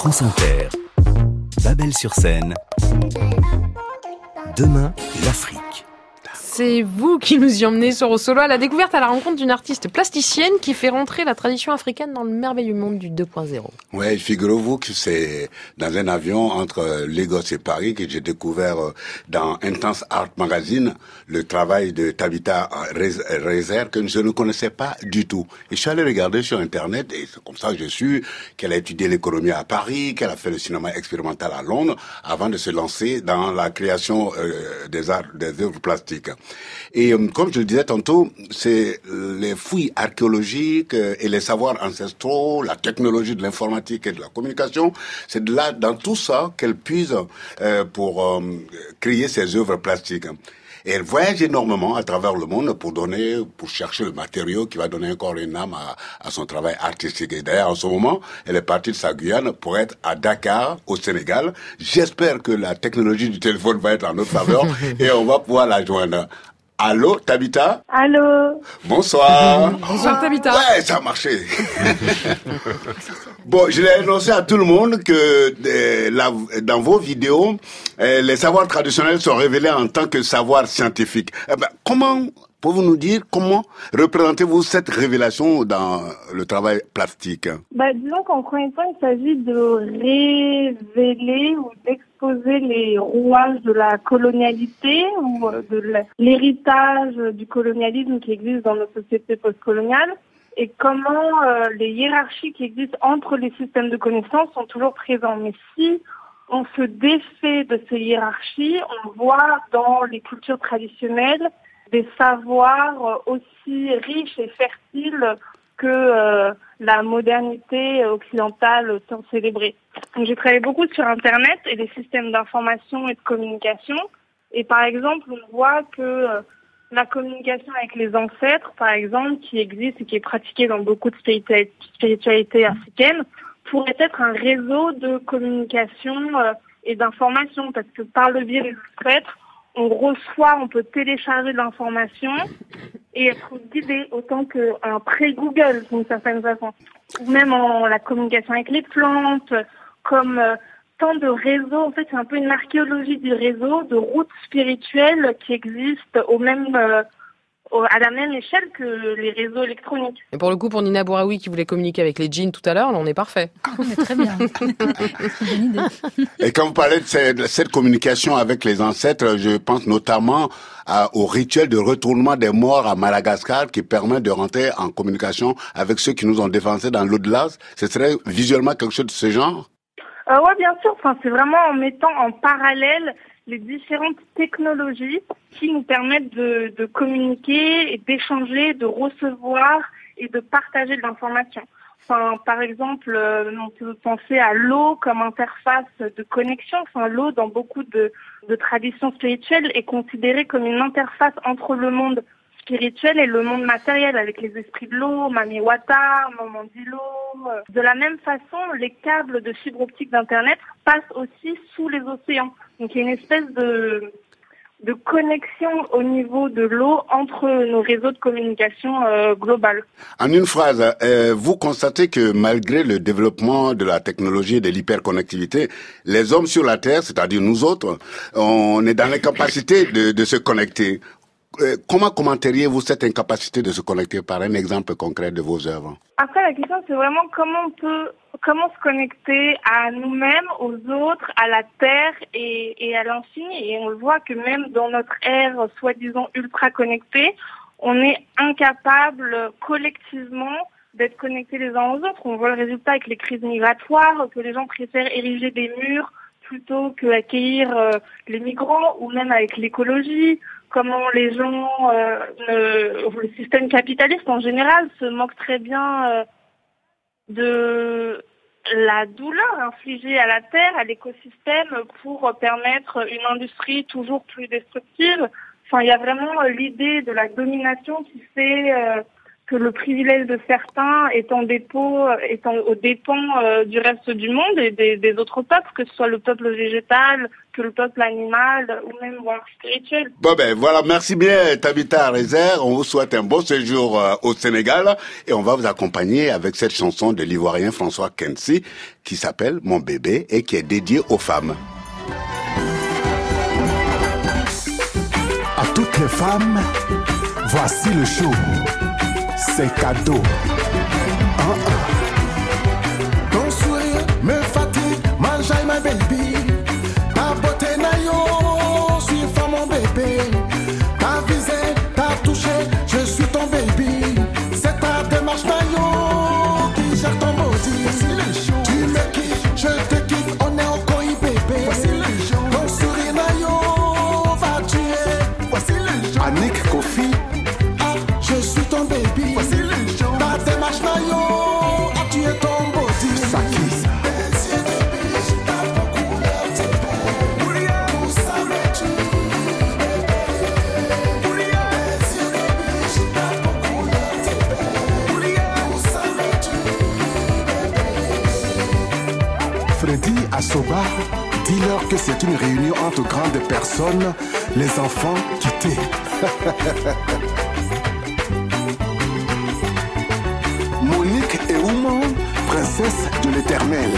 France Inter, Babel sur scène, demain l'Afrique. C'est vous qui nous y emmenez sur Solo à la découverte à la rencontre d'une artiste plasticienne qui fait rentrer la tradition africaine dans le merveilleux monde du 2.0. Ouais, figurez-vous que c'est dans un avion entre Lagos et Paris que j'ai découvert euh, dans Intense Art Magazine le travail de Tabitha Rezer que je ne connaissais pas du tout. Et je suis allé regarder sur Internet et c'est comme ça que je suis qu'elle a étudié l'économie à Paris, qu'elle a fait le cinéma expérimental à Londres avant de se lancer dans la création euh, des arts, des œuvres plastiques. Et euh, comme je le disais tantôt, c'est les fouilles archéologiques euh, et les savoirs ancestraux, la technologie de l'informatique et de la communication, c'est là, dans tout ça, qu'elle puise euh, pour créer ses œuvres plastiques. Et elle voyage énormément à travers le monde pour donner, pour chercher le matériau qui va donner encore une âme à, à son travail artistique. Et d'ailleurs, en ce moment, elle est partie de sa Guyane pour être à Dakar, au Sénégal. J'espère que la technologie du téléphone va être en notre faveur et on va pouvoir la joindre. Allô, Tabita Allô? Bonsoir. Bonsoir, Tabita Ouais, ça a marché. Bon, je l'ai annoncé à tout le monde que euh, dans vos vidéos, euh, les savoirs traditionnels sont révélés en tant que savoir scientifique. Eh ben, comment Pouvez-vous nous dire comment représentez-vous cette révélation dans le travail plastique bah, Disons qu'en premier temps, il s'agit de révéler ou d'exposer les rouages de la colonialité ou euh, de l'héritage du colonialisme qui existe dans nos sociétés postcoloniales et comment euh, les hiérarchies qui existent entre les systèmes de connaissances sont toujours présents. Mais si on se défait de ces hiérarchies, on voit dans les cultures traditionnelles des savoirs aussi riches et fertiles que euh, la modernité occidentale tant célébrée. J'ai travaillé beaucoup sur Internet et les systèmes d'information et de communication. Et par exemple, on voit que euh, la communication avec les ancêtres, par exemple, qui existe et qui est pratiquée dans beaucoup de spiritualités africaines, pourrait être un réseau de communication euh, et d'information, parce que par le biais des ancêtres, on reçoit, on peut télécharger l'information et être guidé autant qu'un pré-Google d'une certaine façon. Ou même en la communication avec les plantes, comme euh, tant de réseaux. En fait, c'est un peu une archéologie du réseau, de routes spirituelles qui existent au même euh, à la même échelle que les réseaux électroniques. Et pour le coup, pour Nina Bouraoui qui voulait communiquer avec les jeans tout à l'heure, là, on est parfait. Ah, on est très bien. Et quand vous parlez de cette, communication avec les ancêtres, je pense notamment au rituel de retournement des morts à Madagascar qui permet de rentrer en communication avec ceux qui nous ont défoncés dans l'au-delà. Ce serait visuellement quelque chose de ce genre? Euh, Oui, bien sûr. Enfin, c'est vraiment en mettant en parallèle les différentes technologies qui nous permettent de, de communiquer et d'échanger, de recevoir et de partager de l'information. Enfin, par exemple, euh, on peut penser à l'eau comme interface de connexion. Enfin, l'eau, dans beaucoup de, de traditions spirituelles, est considérée comme une interface entre le monde spirituel et le monde matériel avec les esprits de l'eau, Mamiwata, Momandilo. Euh. De la même façon, les câbles de fibre optique d'Internet passent aussi sous les océans. Donc il y a une espèce de, de connexion au niveau de l'eau entre nos réseaux de communication euh. En une phrase, euh, vous constatez que malgré le développement de la technologie et de l'hyperconnectivité, les hommes sur la Terre, c'est-à-dire nous autres, on est dans l'incapacité de, de se connecter. Euh, comment commenteriez-vous cette incapacité de se connecter par un exemple concret de vos œuvres Après, la question, c'est vraiment comment on peut, comment se connecter à nous-mêmes, aux autres, à la Terre et, à l'infini. Et on voit que même dans notre ère soi-disant ultra connectée, on est incapable collectivement d'être connectés les uns aux autres. On voit le résultat avec les crises migratoires, que les gens préfèrent ériger des murs plutôt qu'accueillir euh, les migrants, ou même avec l'écologie comment les gens, euh, le système capitaliste en général se moque très bien euh, de la douleur infligée à la terre, à l'écosystème, pour permettre une industrie toujours plus destructive. Enfin, il y a vraiment l'idée de la domination qui fait euh, que le privilège de certains est en dépôt, est en, au dépens euh, du reste du monde et des, des, autres peuples, que ce soit le peuple végétal, que le peuple animal ou même voire spirituel. Bon ben voilà, merci bien Tabitha Rezer. On vous souhaite un beau séjour euh, au Sénégal et on va vous accompagner avec cette chanson de l'ivoirien François Kensi qui s'appelle Mon bébé et qui est dédiée aux femmes. À toutes les femmes, voici le show c'est cadeau. Uh -uh. Soba, dis-leur que c'est une réunion entre grandes personnes, les enfants quittés. Monique et Ouman, princesse de l'éternel.